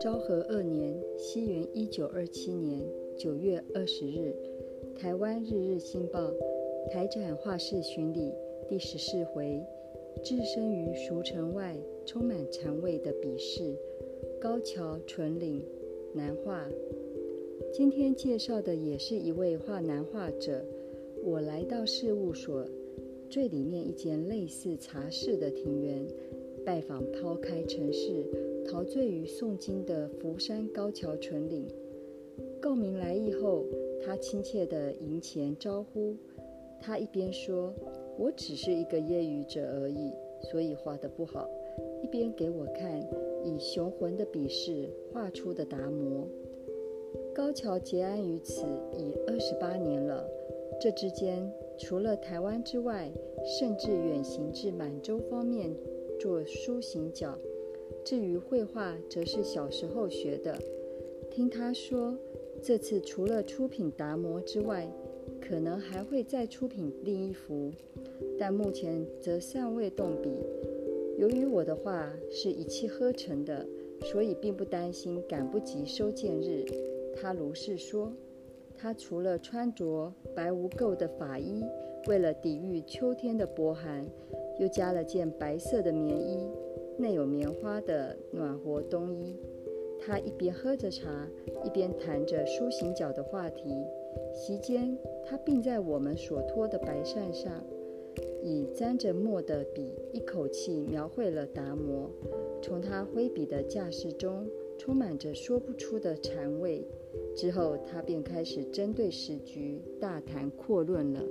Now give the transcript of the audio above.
昭和二年（西元一九二七年）九月二十日，台湾日日新报台展画室巡礼第十四回，置身于俗城外，充满禅味的笔势，高桥纯岭南画。今天介绍的也是一位画南画者。我来到事务所最里面一间类似茶室的庭园，拜访抛开尘世、陶醉于诵经的福山高桥纯岭。告明来意后，他亲切地迎前招呼。他一边说：“我只是一个业余者而已，所以画得不好。”一边给我看以雄浑的笔势画出的达摩。高桥结案于此已二十八年了。这之间，除了台湾之外，甚至远行至满洲方面做书行脚。至于绘画，则是小时候学的。听他说，这次除了出品达摩之外，可能还会再出品另一幅，但目前则尚未动笔。由于我的画是一气呵成的，所以并不担心赶不及收件日。他如是说。他除了穿着白无垢的法衣，为了抵御秋天的薄寒，又加了件白色的棉衣，内有棉花的暖和冬衣。他一边喝着茶，一边谈着书行脚的话题。席间，他并在我们所托的白扇上，以沾着墨的笔，一口气描绘了达摩。从他挥笔的架势中，充满着说不出的禅味。之后他便开始针对时局大谈阔论了。